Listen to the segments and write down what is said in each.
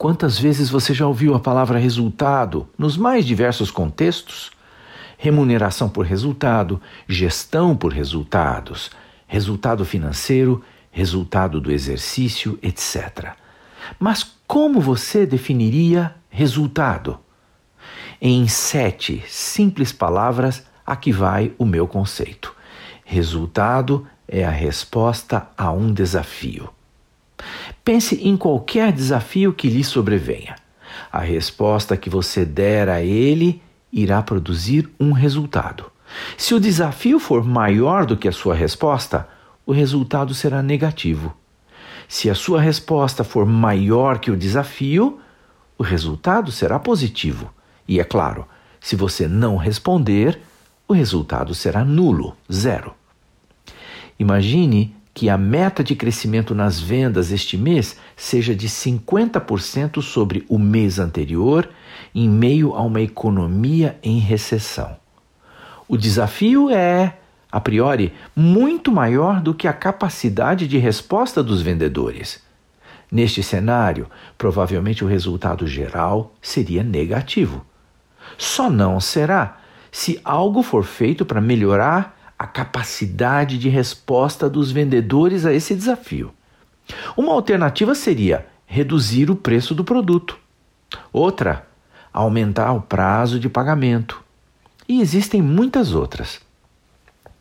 Quantas vezes você já ouviu a palavra resultado nos mais diversos contextos? Remuneração por resultado, gestão por resultados, resultado financeiro, resultado do exercício, etc. Mas como você definiria resultado? Em sete simples palavras, aqui vai o meu conceito. Resultado é a resposta a um desafio. Pense em qualquer desafio que lhe sobrevenha. A resposta que você der a ele irá produzir um resultado. Se o desafio for maior do que a sua resposta, o resultado será negativo. Se a sua resposta for maior que o desafio, o resultado será positivo. E é claro, se você não responder, o resultado será nulo, zero. Imagine que a meta de crescimento nas vendas este mês seja de 50% sobre o mês anterior, em meio a uma economia em recessão. O desafio é, a priori, muito maior do que a capacidade de resposta dos vendedores. Neste cenário, provavelmente o resultado geral seria negativo. Só não será se algo for feito para melhorar a capacidade de resposta dos vendedores a esse desafio. Uma alternativa seria reduzir o preço do produto. Outra, aumentar o prazo de pagamento. E existem muitas outras.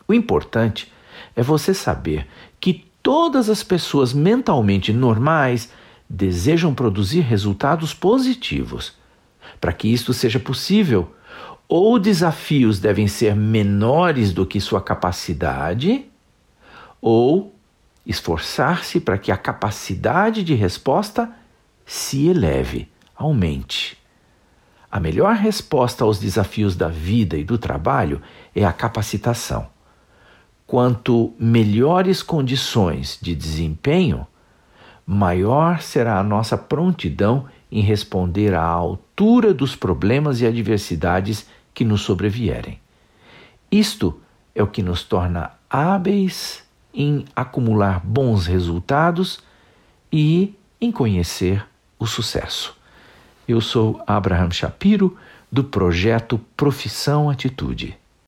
O importante é você saber que todas as pessoas mentalmente normais desejam produzir resultados positivos. Para que isto seja possível, ou desafios devem ser menores do que sua capacidade, ou esforçar-se para que a capacidade de resposta se eleve, aumente. A melhor resposta aos desafios da vida e do trabalho é a capacitação. Quanto melhores condições de desempenho, maior será a nossa prontidão em responder à altura dos problemas e adversidades que nos sobrevierem. Isto é o que nos torna hábeis em acumular bons resultados e em conhecer o sucesso. Eu sou Abraham Shapiro, do projeto Profissão Atitude.